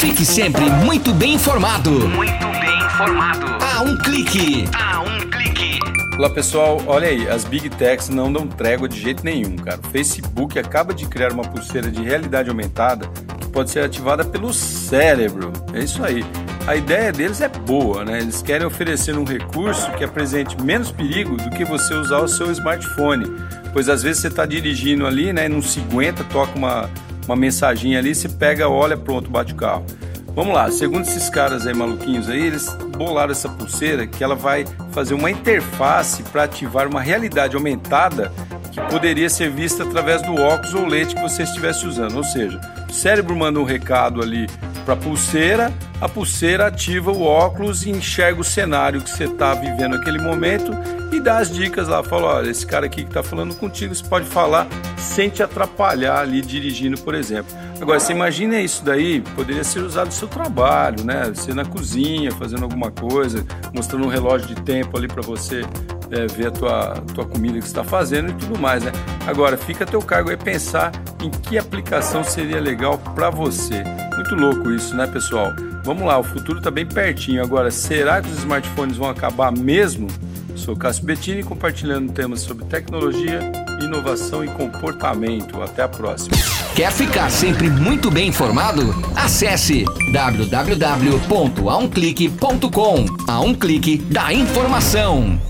Fique sempre muito bem informado. Muito bem informado. A um clique. A um clique. Olá pessoal, olha aí, as Big Techs não dão trégua de jeito nenhum, cara. O Facebook acaba de criar uma pulseira de realidade aumentada que pode ser ativada pelo cérebro. É isso aí. A ideia deles é boa, né? Eles querem oferecer um recurso que apresente menos perigo do que você usar o seu smartphone. Pois às vezes você está dirigindo ali, né? Não se aguenta, toca uma, uma mensaginha ali, você pega, olha, pronto, bate o carro. Vamos lá, segundo esses caras aí maluquinhos aí, eles bolaram essa pulseira que ela vai fazer uma interface para ativar uma realidade aumentada que poderia ser vista através do óculos ou lente que você estivesse usando. Ou seja, o cérebro manda um recado ali para a pulseira, a pulseira ativa o óculos e enxerga o cenário que você está vivendo naquele momento e dá as dicas lá. Fala: olha, esse cara aqui que está falando contigo, você pode falar sem te atrapalhar ali dirigindo, por exemplo. Agora, você imagina isso daí, poderia ser usado no seu trabalho, né? Você na cozinha, fazendo alguma coisa, mostrando um relógio de tempo ali para você é, ver a tua, tua comida que está fazendo e tudo mais, né? Agora, fica a teu cargo aí pensar em que aplicação seria legal para você. Muito louco isso, né, pessoal? Vamos lá, o futuro está bem pertinho. Agora, será que os smartphones vão acabar mesmo? Sou Cássio Bettini compartilhando temas sobre tecnologia, inovação e comportamento. Até a próxima. Quer ficar sempre muito bem informado? Acesse www.aumclique.com. A um clique da informação.